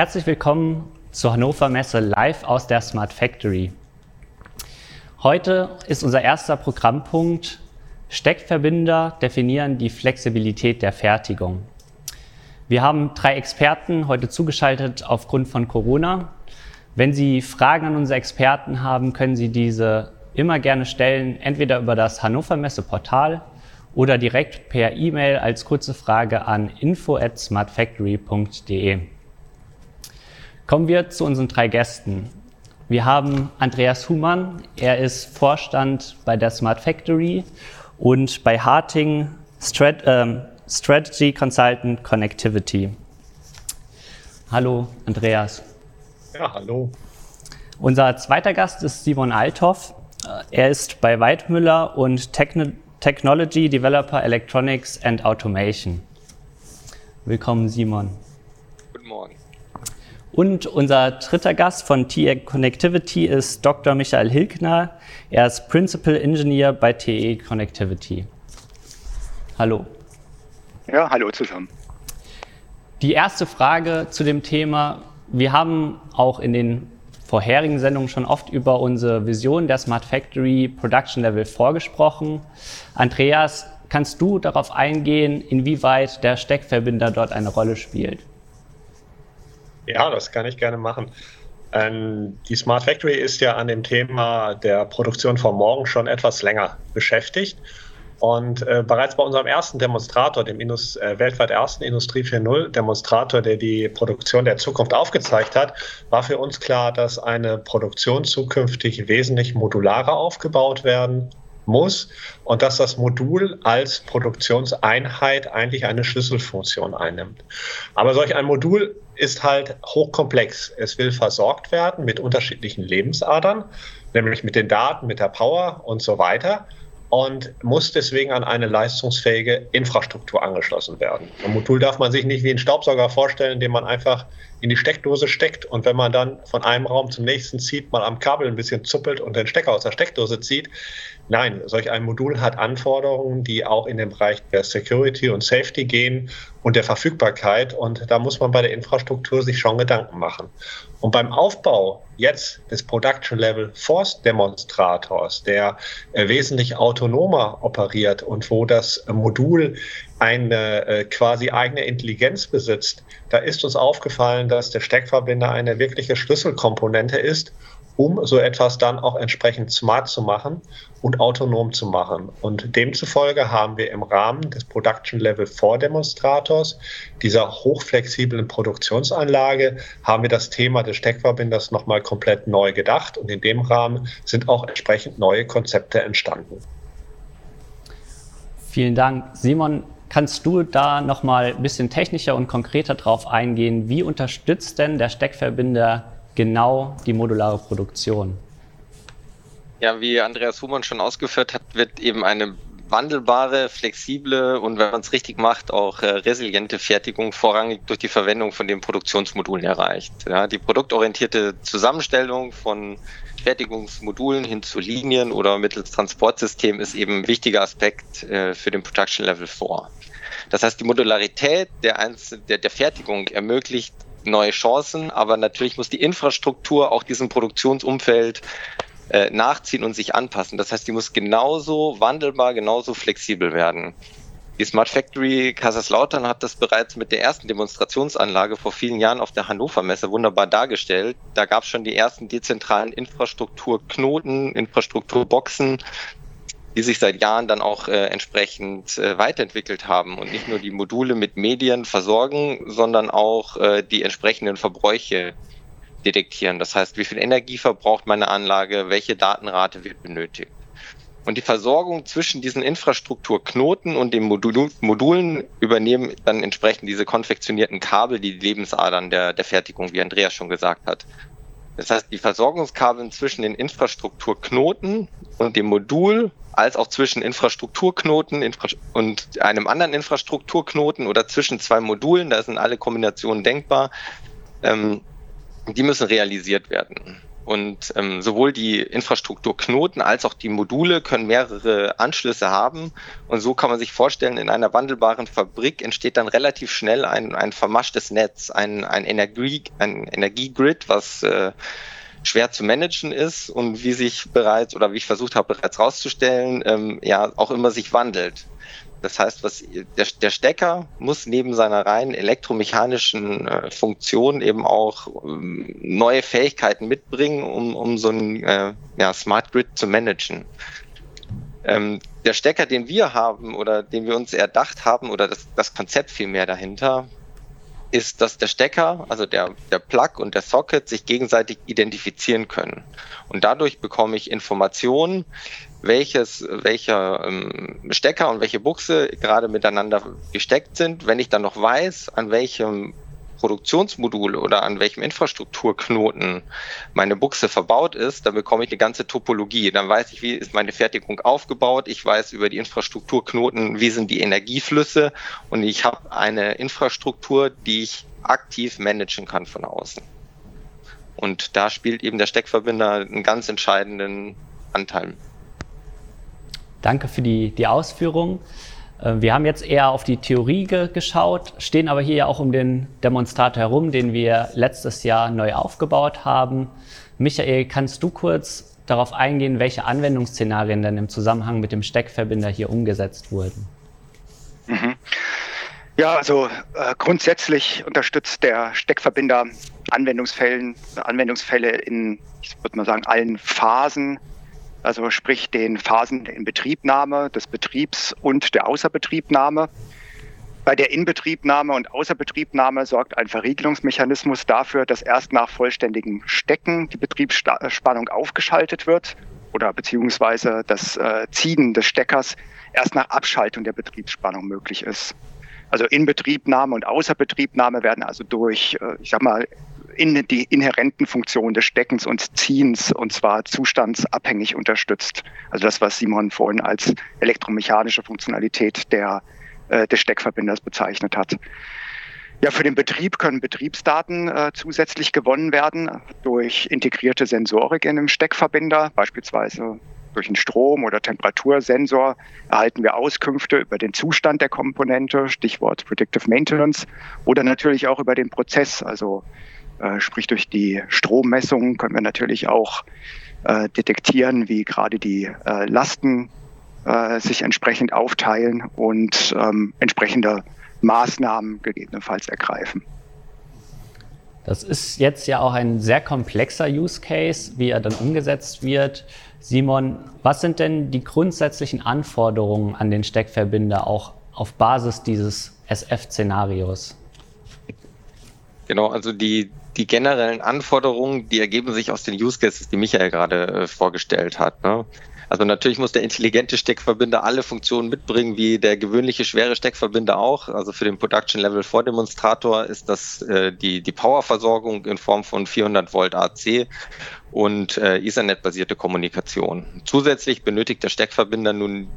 Herzlich willkommen zur Hannover Messe live aus der Smart Factory. Heute ist unser erster Programmpunkt Steckverbinder definieren die Flexibilität der Fertigung. Wir haben drei Experten heute zugeschaltet aufgrund von Corona. Wenn Sie Fragen an unsere Experten haben, können Sie diese immer gerne stellen, entweder über das Hannover Messe Portal oder direkt per E-Mail als kurze Frage an info at smartfactory.de. Kommen wir zu unseren drei Gästen. Wir haben Andreas Humann, er ist Vorstand bei der Smart Factory und bei Harting Strat ähm, Strategy Consultant Connectivity. Hallo Andreas. Ja, hallo. Unser zweiter Gast ist Simon Althoff. Er ist bei Weidmüller und Techno Technology Developer Electronics and Automation. Willkommen, Simon. Und unser dritter Gast von TE Connectivity ist Dr. Michael Hilkner. Er ist Principal Engineer bei TE Connectivity. Hallo. Ja, hallo zusammen. Die erste Frage zu dem Thema. Wir haben auch in den vorherigen Sendungen schon oft über unsere Vision der Smart Factory Production Level vorgesprochen. Andreas, kannst du darauf eingehen, inwieweit der Steckverbinder dort eine Rolle spielt? Ja, das kann ich gerne machen. Ähm, die Smart Factory ist ja an dem Thema der Produktion von morgen schon etwas länger beschäftigt. Und äh, bereits bei unserem ersten Demonstrator, dem Indus, äh, weltweit ersten Industrie 4.0 Demonstrator, der die Produktion der Zukunft aufgezeigt hat, war für uns klar, dass eine Produktion zukünftig wesentlich modularer aufgebaut werden muss und dass das Modul als Produktionseinheit eigentlich eine Schlüsselfunktion einnimmt. Aber solch ein Modul ist halt hochkomplex. Es will versorgt werden mit unterschiedlichen Lebensadern, nämlich mit den Daten, mit der Power und so weiter und muss deswegen an eine leistungsfähige Infrastruktur angeschlossen werden. Ein Modul darf man sich nicht wie einen Staubsauger vorstellen, den man einfach in die Steckdose steckt und wenn man dann von einem Raum zum nächsten zieht, mal am Kabel ein bisschen zuppelt und den Stecker aus der Steckdose zieht. Nein, solch ein Modul hat Anforderungen, die auch in den Bereich der Security und Safety gehen und der Verfügbarkeit. Und da muss man bei der Infrastruktur sich schon Gedanken machen. Und beim Aufbau jetzt des Production Level Force Demonstrators, der äh, wesentlich autonomer operiert und wo das Modul eine äh, quasi eigene Intelligenz besitzt, da ist uns aufgefallen, dass der Steckverbinder eine wirkliche Schlüsselkomponente ist, um so etwas dann auch entsprechend smart zu machen und autonom zu machen. Und demzufolge haben wir im Rahmen des Production Level 4 Demonstrators, dieser hochflexiblen Produktionsanlage, haben wir das Thema des Steckverbinders nochmal komplett neu gedacht und in dem Rahmen sind auch entsprechend neue Konzepte entstanden. Vielen Dank. Simon, Kannst du da nochmal ein bisschen technischer und konkreter drauf eingehen? Wie unterstützt denn der Steckverbinder genau die modulare Produktion? Ja, wie Andreas Humann schon ausgeführt hat, wird eben eine wandelbare, flexible und wenn man es richtig macht, auch äh, resiliente Fertigung vorrangig durch die Verwendung von den Produktionsmodulen erreicht. Ja, die produktorientierte Zusammenstellung von Fertigungsmodulen hin zu Linien oder mittels Transportsystem ist eben ein wichtiger Aspekt äh, für den Production Level 4. Das heißt, die Modularität der, Einzel der, der Fertigung ermöglicht neue Chancen, aber natürlich muss die Infrastruktur auch diesem Produktionsumfeld äh, nachziehen und sich anpassen. Das heißt, die muss genauso wandelbar, genauso flexibel werden. Die Smart Factory Kaiserslautern hat das bereits mit der ersten Demonstrationsanlage vor vielen Jahren auf der Hannover Messe wunderbar dargestellt. Da gab es schon die ersten dezentralen Infrastrukturknoten, Infrastrukturboxen, die sich seit Jahren dann auch äh, entsprechend äh, weiterentwickelt haben und nicht nur die Module mit Medien versorgen, sondern auch äh, die entsprechenden Verbräuche detektieren. Das heißt, wie viel Energie verbraucht meine Anlage, welche Datenrate wird benötigt. Und die Versorgung zwischen diesen Infrastrukturknoten und den Modul Modulen übernehmen dann entsprechend diese konfektionierten Kabel, die Lebensadern der, der Fertigung, wie Andreas schon gesagt hat. Das heißt, die Versorgungskabel zwischen den Infrastrukturknoten und dem Modul, als auch zwischen Infrastrukturknoten und einem anderen Infrastrukturknoten oder zwischen zwei Modulen, da sind alle Kombinationen denkbar, ähm, die müssen realisiert werden. Und ähm, sowohl die Infrastrukturknoten als auch die Module können mehrere Anschlüsse haben. Und so kann man sich vorstellen, in einer wandelbaren Fabrik entsteht dann relativ schnell ein, ein vermaschtes Netz, ein, ein, Energie, ein Energiegrid, was äh, schwer zu managen ist und wie sich bereits oder wie ich versucht habe bereits rauszustellen, ähm, ja auch immer sich wandelt. Das heißt, was der, der Stecker muss neben seiner rein elektromechanischen äh, Funktion eben auch ähm, neue Fähigkeiten mitbringen, um, um so ein äh, ja, Smart Grid zu managen. Ähm, der Stecker, den wir haben oder den wir uns erdacht haben oder das, das Konzept vielmehr dahinter, ist, dass der Stecker, also der, der Plug und der Socket sich gegenseitig identifizieren können. Und dadurch bekomme ich Informationen, welches, welcher ähm, Stecker und welche Buchse gerade miteinander gesteckt sind. Wenn ich dann noch weiß, an welchem Produktionsmodul oder an welchem Infrastrukturknoten meine Buchse verbaut ist, dann bekomme ich eine ganze Topologie. Dann weiß ich, wie ist meine Fertigung aufgebaut. Ich weiß über die Infrastrukturknoten, wie sind die Energieflüsse und ich habe eine Infrastruktur, die ich aktiv managen kann von außen. Und da spielt eben der Steckverbinder einen ganz entscheidenden Anteil. Danke für die, die Ausführung. Äh, wir haben jetzt eher auf die Theorie ge geschaut, stehen aber hier ja auch um den Demonstrator herum, den wir letztes Jahr neu aufgebaut haben. Michael, kannst du kurz darauf eingehen, welche Anwendungsszenarien denn im Zusammenhang mit dem Steckverbinder hier umgesetzt wurden? Mhm. Ja, also äh, grundsätzlich unterstützt der Steckverbinder Anwendungsfällen, Anwendungsfälle in, ich würde mal sagen, allen Phasen also sprich den Phasen der Inbetriebnahme, des Betriebs und der Außerbetriebnahme. Bei der Inbetriebnahme und Außerbetriebnahme sorgt ein Verriegelungsmechanismus dafür, dass erst nach vollständigem Stecken die Betriebsspannung aufgeschaltet wird oder beziehungsweise das äh, Ziehen des Steckers erst nach Abschaltung der Betriebsspannung möglich ist. Also Inbetriebnahme und Außerbetriebnahme werden also durch, äh, ich sag mal, in die inhärenten Funktionen des Steckens und Ziehens und zwar zustandsabhängig unterstützt. Also das, was Simon vorhin als elektromechanische Funktionalität der, äh, des Steckverbinders bezeichnet hat. Ja, für den Betrieb können Betriebsdaten äh, zusätzlich gewonnen werden durch integrierte Sensorik in dem Steckverbinder, beispielsweise durch einen Strom- oder Temperatursensor erhalten wir Auskünfte über den Zustand der Komponente, Stichwort Predictive Maintenance, oder natürlich auch über den Prozess, also sprich durch die Strommessung können wir natürlich auch äh, detektieren, wie gerade die äh, Lasten äh, sich entsprechend aufteilen und ähm, entsprechende Maßnahmen gegebenenfalls ergreifen. Das ist jetzt ja auch ein sehr komplexer Use Case, wie er dann umgesetzt wird. Simon, was sind denn die grundsätzlichen Anforderungen an den Steckverbinder auch auf Basis dieses SF-Szenarios? Genau, also die, die generellen Anforderungen, die ergeben sich aus den Use Cases, die Michael gerade äh, vorgestellt hat. Ne? Also natürlich muss der intelligente Steckverbinder alle Funktionen mitbringen, wie der gewöhnliche schwere Steckverbinder auch. Also für den Production Level Vordemonstrator ist das äh, die, die Powerversorgung in Form von 400 Volt AC und äh, Ethernet-basierte Kommunikation. Zusätzlich benötigt der Steckverbinder nun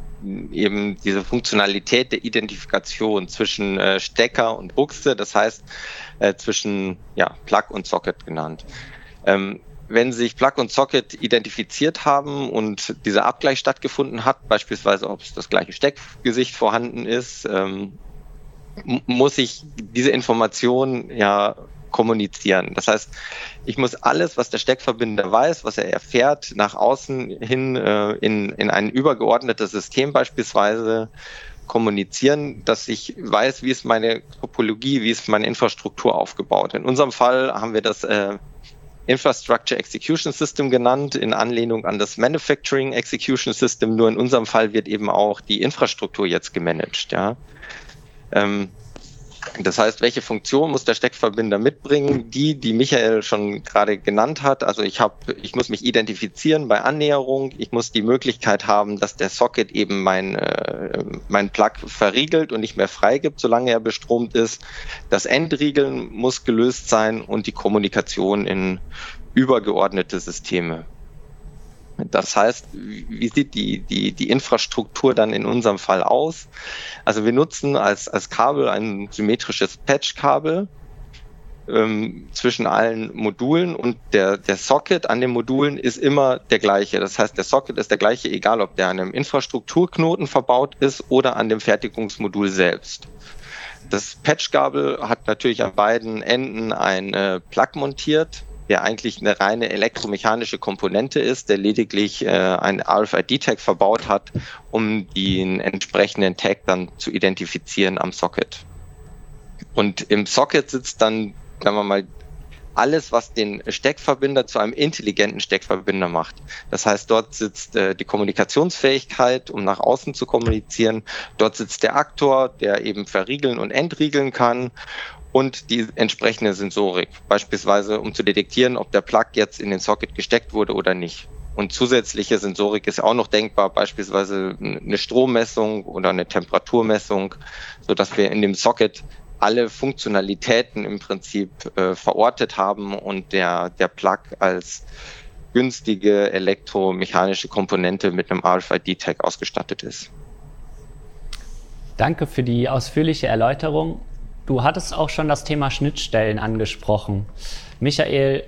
eben diese Funktionalität der Identifikation zwischen äh, Stecker und Buchse, das heißt äh, zwischen ja, Plug und Socket genannt. Ähm, wenn sich Plug und Socket identifiziert haben und dieser Abgleich stattgefunden hat, beispielsweise ob es das gleiche Steckgesicht vorhanden ist, ähm, muss ich diese Information ja kommunizieren. Das heißt, ich muss alles, was der Steckverbinder weiß, was er erfährt, nach außen hin äh, in, in ein übergeordnetes System beispielsweise kommunizieren, dass ich weiß, wie ist meine Topologie, wie ist meine Infrastruktur aufgebaut. In unserem Fall haben wir das äh, Infrastructure Execution System genannt, in Anlehnung an das Manufacturing Execution System. Nur in unserem Fall wird eben auch die Infrastruktur jetzt gemanagt. Ja. Ähm, das heißt, welche Funktion muss der Steckverbinder mitbringen? Die, die Michael schon gerade genannt hat. Also ich habe, ich muss mich identifizieren bei Annäherung. Ich muss die Möglichkeit haben, dass der Socket eben mein, äh, mein Plug verriegelt und nicht mehr freigibt, solange er bestromt ist. Das Endriegeln muss gelöst sein und die Kommunikation in übergeordnete Systeme. Das heißt, wie sieht die, die, die Infrastruktur dann in unserem Fall aus? Also wir nutzen als, als Kabel ein symmetrisches Patch-Kabel. ähm, zwischen allen Modulen und der, der Socket an den Modulen ist immer der gleiche. Das heißt, der Socket ist der gleiche, egal ob der an einem Infrastrukturknoten verbaut ist oder an dem Fertigungsmodul selbst. Das Patchgabel hat natürlich an beiden Enden ein äh, Plug montiert, der eigentlich eine reine elektromechanische Komponente ist, der lediglich äh, ein RFID-Tag verbaut hat, um den entsprechenden Tag dann zu identifizieren am Socket. Und im Socket sitzt dann sagen wir mal, alles, was den Steckverbinder zu einem intelligenten Steckverbinder macht. Das heißt, dort sitzt äh, die Kommunikationsfähigkeit, um nach außen zu kommunizieren. Dort sitzt der Aktor, der eben verriegeln und entriegeln kann und die entsprechende Sensorik, beispielsweise um zu detektieren, ob der Plug jetzt in den Socket gesteckt wurde oder nicht. Und zusätzliche Sensorik ist auch noch denkbar, beispielsweise eine Strommessung oder eine Temperaturmessung, so dass wir in dem Socket alle Funktionalitäten im Prinzip äh, verortet haben und der, der Plug als günstige elektromechanische Komponente mit einem RFID-Tag ausgestattet ist. Danke für die ausführliche Erläuterung. Du hattest auch schon das Thema Schnittstellen angesprochen. Michael,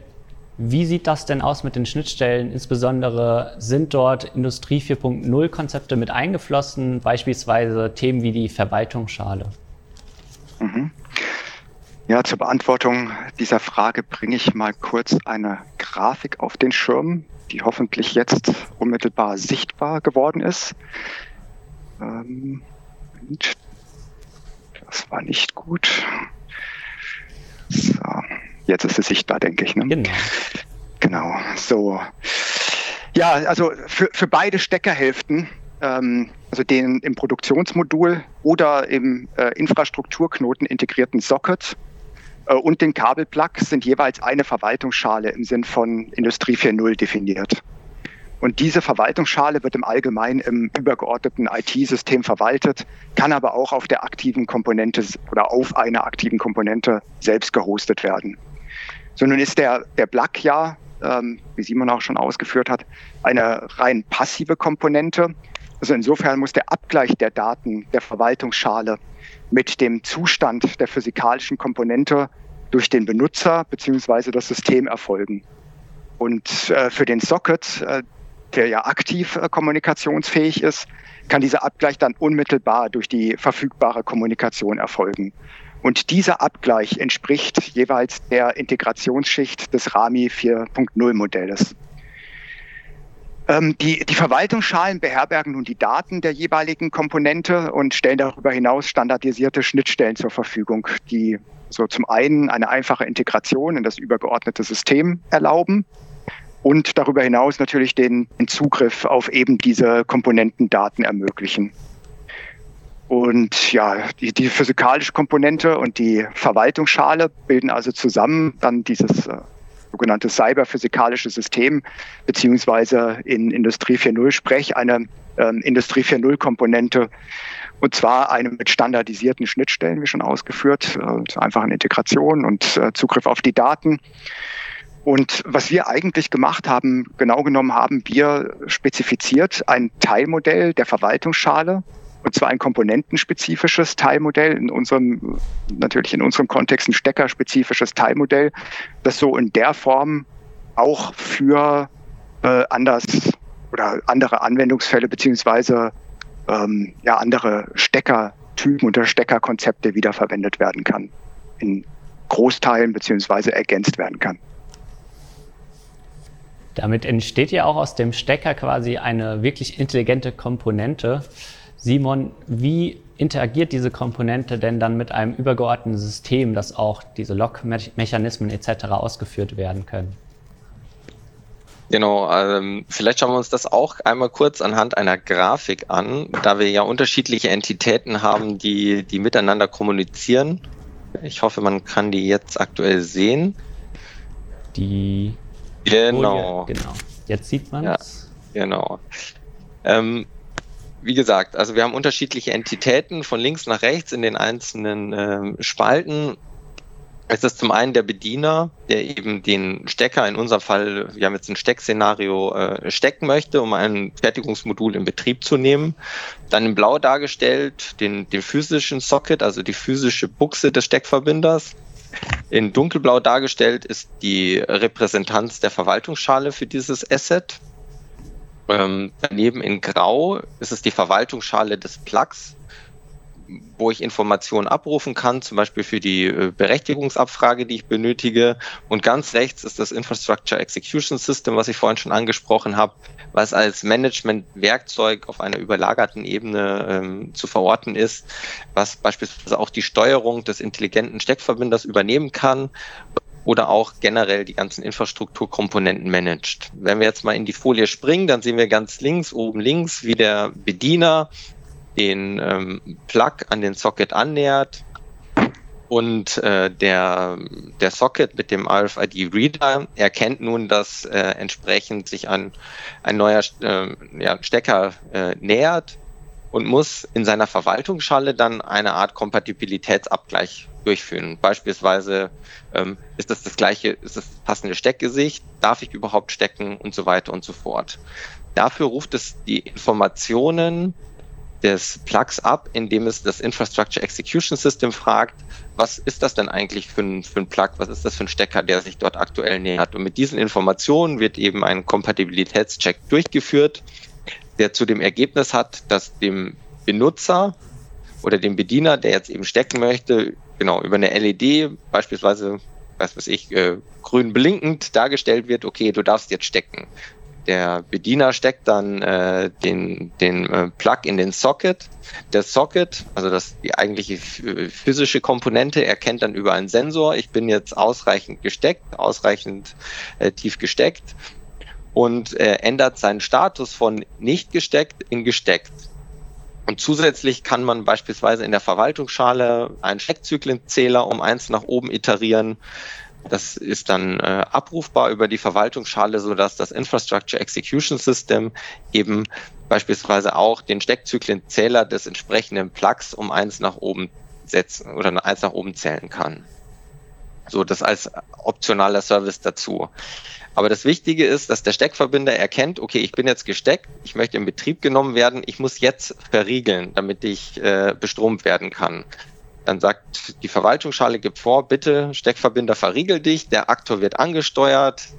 wie sieht das denn aus mit den Schnittstellen? Insbesondere sind dort Industrie 4.0 Konzepte mit eingeflossen, beispielsweise Themen wie die Verwaltungsschale? Mhm. Ja, zur Beantwortung dieser Frage bringe ich mal kurz eine Grafik auf den Schirm, die hoffentlich jetzt unmittelbar sichtbar geworden ist. Ähm, das war nicht gut. So, jetzt ist es sichtbar, denke ich. Ne? Genau. Genau. So. Ja, also für, für beide Steckerhälften ähm, also den im Produktionsmodul oder im äh, Infrastrukturknoten integrierten Socket äh, und den Kabelplug sind jeweils eine Verwaltungsschale im Sinn von Industrie 4.0 definiert. Und diese Verwaltungsschale wird im Allgemeinen im übergeordneten IT-System verwaltet, kann aber auch auf der aktiven Komponente oder auf einer aktiven Komponente selbst gehostet werden. So nun ist der, der Plug ja, ähm, wie Simon auch schon ausgeführt hat, eine rein passive Komponente. Also insofern muss der Abgleich der Daten der Verwaltungsschale mit dem Zustand der physikalischen Komponente durch den Benutzer bzw. das System erfolgen. Und äh, für den Socket, äh, der ja aktiv äh, kommunikationsfähig ist, kann dieser Abgleich dann unmittelbar durch die verfügbare Kommunikation erfolgen. Und dieser Abgleich entspricht jeweils der Integrationsschicht des RAMI 4.0 Modells. Ähm, die, die Verwaltungsschalen beherbergen nun die Daten der jeweiligen Komponente und stellen darüber hinaus standardisierte Schnittstellen zur Verfügung, die so zum einen eine einfache Integration in das übergeordnete System erlauben und darüber hinaus natürlich den, Zugriff auf eben diese Komponentendaten ermöglichen. Und ja, die, die physikalische Komponente und die Verwaltungsschale bilden also zusammen dann dieses äh, sogenannte cyberphysikalische System, beziehungsweise in Industrie 4.0 Sprech eine ähm, Industrie 4.0 Komponente. Und zwar eine mit standardisierten Schnittstellen, wie schon ausgeführt, äh, einfachen Integration und äh, Zugriff auf die Daten. Und was wir eigentlich gemacht haben, genau genommen haben wir spezifiziert ein Teilmodell der Verwaltungsschale, und zwar ein komponentenspezifisches Teilmodell, in unserem, natürlich in unserem Kontext ein steckerspezifisches Teilmodell, das so in der Form auch für äh, anders oder andere Anwendungsfälle beziehungsweise ähm, ja, andere Steckertypen oder Steckerkonzepte wiederverwendet werden kann, in Großteilen beziehungsweise ergänzt werden kann. Damit entsteht ja auch aus dem Stecker quasi eine wirklich intelligente Komponente, Simon, wie interagiert diese Komponente denn dann mit einem übergeordneten System, dass auch diese Log-Mechanismen etc. ausgeführt werden können? Genau, ähm, vielleicht schauen wir uns das auch einmal kurz anhand einer Grafik an, da wir ja unterschiedliche Entitäten haben, die, die miteinander kommunizieren. Ich hoffe, man kann die jetzt aktuell sehen. Die. Genau. Genau. Jetzt sieht man es. Ja, genau. Ähm, wie gesagt, also wir haben unterschiedliche Entitäten von links nach rechts in den einzelnen äh, Spalten. Es ist zum einen der Bediener, der eben den Stecker, in unserem Fall, wir haben jetzt ein Steckszenario, äh, stecken möchte, um ein Fertigungsmodul in Betrieb zu nehmen. Dann in Blau dargestellt den, den physischen Socket, also die physische Buchse des Steckverbinders. In dunkelblau dargestellt ist die Repräsentanz der Verwaltungsschale für dieses Asset. Ähm, daneben in grau ist es die Verwaltungsschale des Plugs wo ich Informationen abrufen kann, zum Beispiel für die äh, Berechtigungsabfrage, die ich benötige. Und ganz rechts ist das Infrastructure Execution System, was ich vorhin schon angesprochen habe, was als Management-Werkzeug auf einer überlagerten Ebene ähm, zu verorten ist, was beispielsweise auch die Steuerung des intelligenten Steckverbinders übernehmen kann oder auch generell die ganzen Infrastrukturkomponenten managt. Wenn wir jetzt mal in die Folie springen, dann sehen wir ganz links, oben links, wie der Bediener den ähm, Plug an den Socket annähert und äh, der, der Socket mit dem RFID-Reader erkennt nun, dass äh, entsprechend sich ein, ein neuer äh, ja, Stecker äh, nähert und muss in seiner Verwaltungsschale dann eine Art Kompatibilitätsabgleich durchführen. Beispielsweise ähm, ist das das gleiche, ist das passende Steckgesicht, darf ich überhaupt stecken und so weiter und so fort. Dafür ruft es die Informationen des Plugs ab, indem es das Infrastructure Execution System fragt, was ist das denn eigentlich für ein, für ein Plug, was ist das für ein Stecker, der sich dort aktuell nähert. Und mit diesen Informationen wird eben ein Kompatibilitätscheck durchgeführt, der zu dem Ergebnis hat, dass dem Benutzer oder dem Bediener, der jetzt eben stecken möchte, genau über eine LED beispielsweise, was weiß ich, äh, grün blinkend dargestellt wird, okay, du darfst jetzt stecken. Der Bediener steckt dann äh, den, den äh, Plug in den Socket. Der Socket, also das die eigentliche physische Komponente, erkennt dann über einen Sensor, ich bin jetzt ausreichend gesteckt, ausreichend äh, tief gesteckt und äh, ändert seinen Status von nicht gesteckt in gesteckt. Und zusätzlich kann man beispielsweise in der Verwaltungsschale einen Steckzyklenzähler um eins nach oben iterieren. Das ist dann äh, abrufbar über die Verwaltungsschale, sodass das Infrastructure Execution System eben beispielsweise auch den Steckzyklenzähler des entsprechenden Plugs um eins nach oben setzen oder eins nach oben zählen kann. So, das als optionaler Service dazu. Aber das Wichtige ist, dass der Steckverbinder erkennt, okay, ich bin jetzt gesteckt, ich möchte in Betrieb genommen werden, ich muss jetzt verriegeln, damit ich äh, bestromt werden kann. Dann sagt die Verwaltungsschale, gibt vor, bitte Steckverbinder verriegel dich, der Aktor wird angesteuert,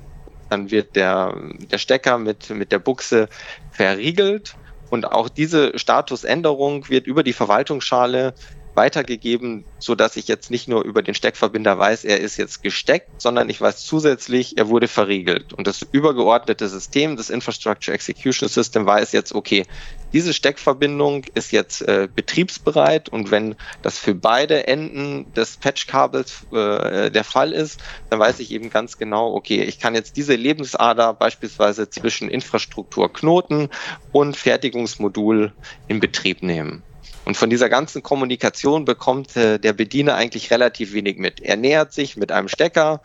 dann wird der, der Stecker mit, mit der Buchse verriegelt. Und auch diese Statusänderung wird über die Verwaltungsschale weitergegeben, so dass ich jetzt nicht nur über den Steckverbinder weiß, er ist jetzt gesteckt, sondern ich weiß zusätzlich, er wurde verriegelt. Und das übergeordnete System, das Infrastructure Execution System, weiß jetzt, okay, diese Steckverbindung ist jetzt äh, betriebsbereit und wenn das für beide Enden des Patchkabels äh, der Fall ist, dann weiß ich eben ganz genau, okay, ich kann jetzt diese Lebensader beispielsweise zwischen Infrastrukturknoten und Fertigungsmodul in Betrieb nehmen. Und von dieser ganzen Kommunikation bekommt äh, der Bediener eigentlich relativ wenig mit. Er nähert sich mit einem Stecker,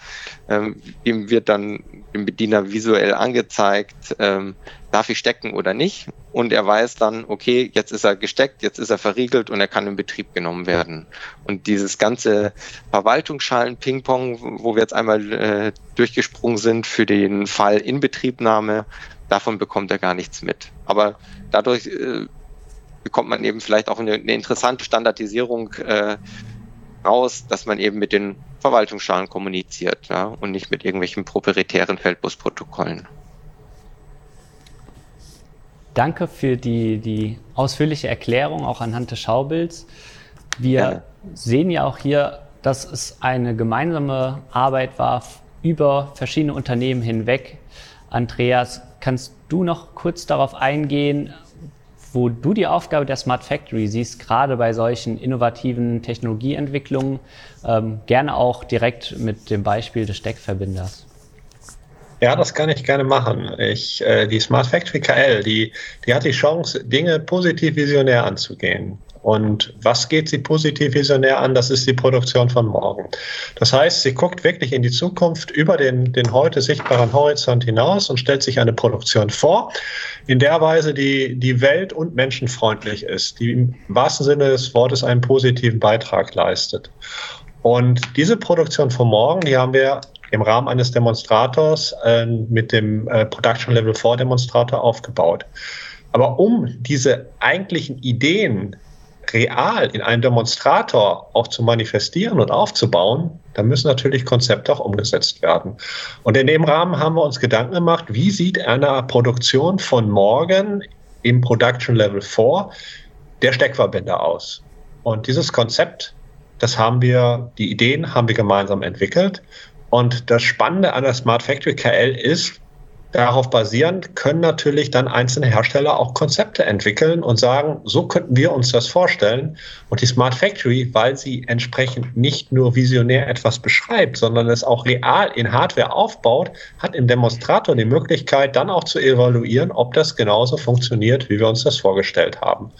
ähm, ihm wird dann dem Bediener visuell angezeigt, ähm, darf ich stecken oder nicht. Und er weiß dann, okay, jetzt ist er gesteckt, jetzt ist er verriegelt und er kann in Betrieb genommen werden. Und dieses ganze Verwaltungsschalen-Ping-Pong, wo wir jetzt einmal äh, durchgesprungen sind für den Fall Inbetriebnahme, davon bekommt er gar nichts mit. Aber dadurch äh, bekommt man eben vielleicht auch eine, eine interessante Standardisierung äh, raus, dass man eben mit den Verwaltungsschalen kommuniziert ja, und nicht mit irgendwelchen proprietären Feldbusprotokollen. Danke für die, die ausführliche Erklärung, auch anhand des Schaubilds. Wir ja. sehen ja auch hier, dass es eine gemeinsame Arbeit war über verschiedene Unternehmen hinweg. Andreas, kannst du noch kurz darauf eingehen, wo du die Aufgabe der Smart Factory siehst, gerade bei solchen innovativen Technologieentwicklungen, ähm, gerne auch direkt mit dem Beispiel des Steckverbinders. Ja, das kann ich gerne machen. Ich, äh, die Smart Factory KL, die, die hat die Chance, Dinge positiv visionär anzugehen. Und was geht sie positiv visionär an? Das ist die Produktion von morgen. Das heißt, sie guckt wirklich in die Zukunft über den, den heute sichtbaren Horizont hinaus und stellt sich eine Produktion vor, in der Weise, die, die welt- und menschenfreundlich ist, die im wahrsten Sinne des Wortes einen positiven Beitrag leistet. Und diese Produktion von morgen, die haben wir im Rahmen eines Demonstrators äh, mit dem äh, Production Level 4 Demonstrator aufgebaut. Aber um diese eigentlichen Ideen real in einem Demonstrator auch zu manifestieren und aufzubauen, dann müssen natürlich Konzepte auch umgesetzt werden. Und in dem Rahmen haben wir uns Gedanken gemacht, wie sieht eine Produktion von morgen im Production Level 4 der Steckverbänder aus? Und dieses Konzept, das haben wir, die Ideen haben wir gemeinsam entwickelt. Und das Spannende an der Smart Factory KL ist, Darauf basierend können natürlich dann einzelne Hersteller auch Konzepte entwickeln und sagen, so könnten wir uns das vorstellen. Und die Smart Factory, weil sie entsprechend nicht nur visionär etwas beschreibt, sondern es auch real in Hardware aufbaut, hat im Demonstrator die Möglichkeit, dann auch zu evaluieren, ob das genauso funktioniert, wie wir uns das vorgestellt haben.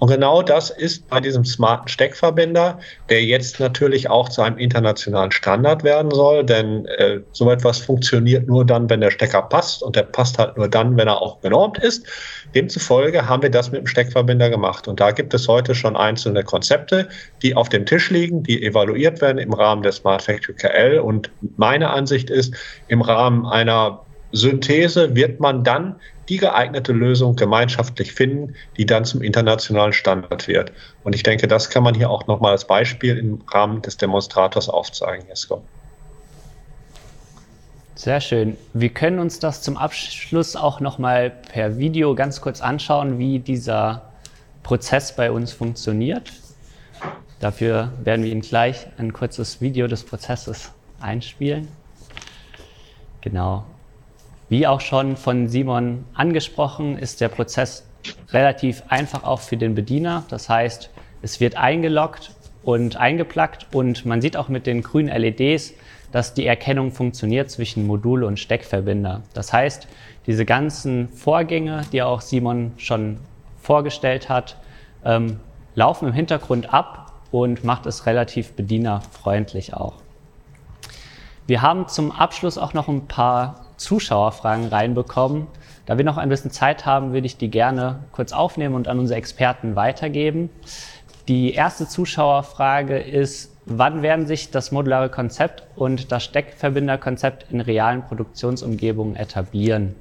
Und genau das ist bei diesem smarten Steckverbinder, der jetzt natürlich auch zu einem internationalen Standard werden soll, denn äh, so etwas funktioniert nur dann, wenn der Stecker passt. Und der passt halt nur dann, wenn er auch genormt ist. Demzufolge haben wir das mit dem Steckverbinder gemacht. Und da gibt es heute schon einzelne Konzepte, die auf dem Tisch liegen, die evaluiert werden im Rahmen der Smart Factory KL und meine Ansicht ist, im Rahmen einer Synthese wird man dann die geeignete Lösung gemeinschaftlich finden, die dann zum internationalen Standard wird. Und ich denke, das kann man hier auch nochmal als Beispiel im Rahmen des Demonstrators aufzeigen, Jesko. Sehr schön. Wir können uns das zum Abschluss auch nochmal per Video ganz kurz anschauen, wie dieser Prozess bei uns funktioniert. Dafür werden wir Ihnen gleich ein kurzes Video des Prozesses einspielen. Genau. Wie auch schon von Simon angesprochen, ist der Prozess relativ einfach auch für den Bediener. Das heißt, es wird eingeloggt und eingeplackt und man sieht auch mit den grünen LEDs, dass die Erkennung funktioniert zwischen Modul und Steckverbinder. Das heißt, diese ganzen Vorgänge, die auch Simon schon vorgestellt hat, ähm, laufen im Hintergrund ab und macht es relativ bedienerfreundlich auch. Wir haben zum Abschluss auch noch ein paar Zuschauerfragen reinbekommen. Da wir noch ein bisschen Zeit haben, würde ich die gerne kurz aufnehmen und an unsere Experten weitergeben. Die erste Zuschauerfrage ist, wann werden sich das modulare Konzept und das Steckverbinderkonzept in realen Produktionsumgebungen etablieren?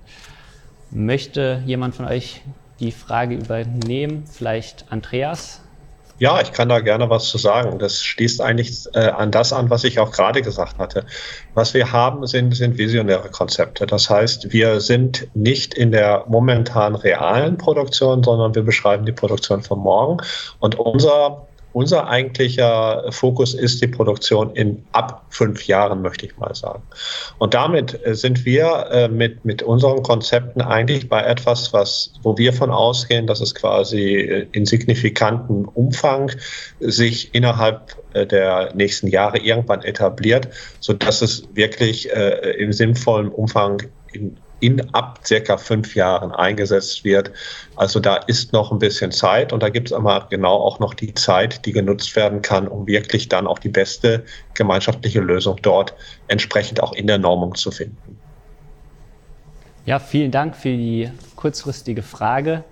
Möchte jemand von euch die Frage übernehmen? Vielleicht Andreas? Ja, ich kann da gerne was zu sagen. Das schließt eigentlich äh, an das an, was ich auch gerade gesagt hatte. Was wir haben, sind, sind visionäre Konzepte. Das heißt, wir sind nicht in der momentan realen Produktion, sondern wir beschreiben die Produktion von morgen. Und unser unser eigentlicher Fokus ist die Produktion in ab fünf Jahren, möchte ich mal sagen. Und damit äh, sind wir äh, mit, mit unseren Konzepten eigentlich bei etwas, was, wo wir von ausgehen, dass es quasi äh, in signifikanten Umfang sich innerhalb der nächsten Jahre irgendwann etabliert, so dass es wirklich im sinnvollen Umfang in in ab circa fünf Jahren eingesetzt wird. Also da ist noch ein bisschen Zeit und da gibt es aber genau auch noch die Zeit, die genutzt werden kann, um wirklich dann auch die beste gemeinschaftliche Lösung dort entsprechend auch in der Normung zu finden. Ja, vielen Dank für die kurzfristige Frage.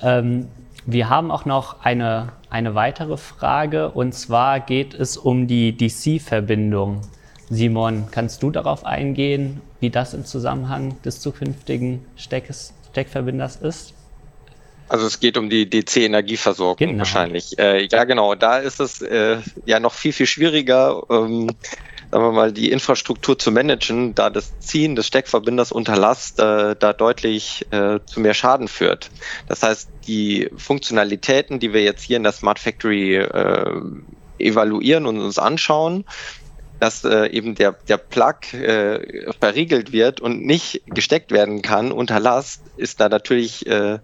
Ähm, wir haben auch noch eine, eine weitere Frage und zwar geht es um die DC-Verbindung. Simon, kannst du darauf eingehen, wie das im Zusammenhang des zukünftigen Steckes, Steckverbinders ist? Also es geht um die DC-Energieversorgung genau. wahrscheinlich. Äh, ja, genau. Da ist es äh, ja noch viel, viel schwieriger, ähm, sagen wir mal, die Infrastruktur zu managen, da das Ziehen des Steckverbinders unter Last äh, da deutlich äh, zu mehr Schaden führt. Das heißt, die Funktionalitäten, die wir jetzt hier in der Smart Factory äh, evaluieren und uns anschauen, dass äh, eben der, der Plug äh, verriegelt wird und nicht gesteckt werden kann unter Last, ist da natürlich, äh,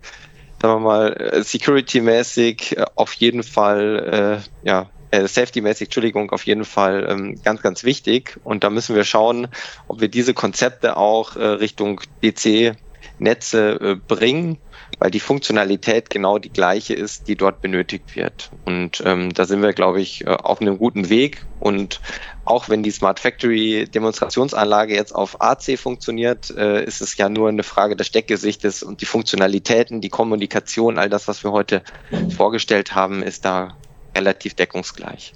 sagen wir mal, äh, security-mäßig äh, auf jeden Fall, äh, ja, äh, safety-mäßig, Entschuldigung, auf jeden Fall ähm, ganz, ganz wichtig. Und da müssen wir schauen, ob wir diese Konzepte auch äh, Richtung DC-Netze äh, bringen weil die Funktionalität genau die gleiche ist, die dort benötigt wird. Und ähm, da sind wir, glaube ich, äh, auf einem guten Weg. Und auch wenn die Smart Factory Demonstrationsanlage jetzt auf AC funktioniert, äh, ist es ja nur eine Frage des Steckgesichtes und die Funktionalitäten, die Kommunikation, all das, was wir heute vorgestellt haben, ist da relativ deckungsgleich.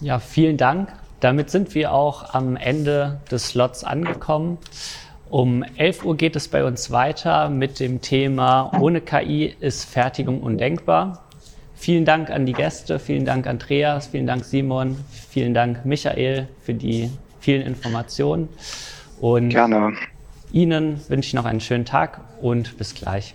Ja, vielen Dank. Damit sind wir auch am Ende des Slots angekommen. Um 11 Uhr geht es bei uns weiter mit dem Thema Ohne KI ist Fertigung undenkbar. Vielen Dank an die Gäste, vielen Dank Andreas, vielen Dank Simon, vielen Dank Michael für die vielen Informationen. Und Gerne. Ihnen wünsche ich noch einen schönen Tag und bis gleich.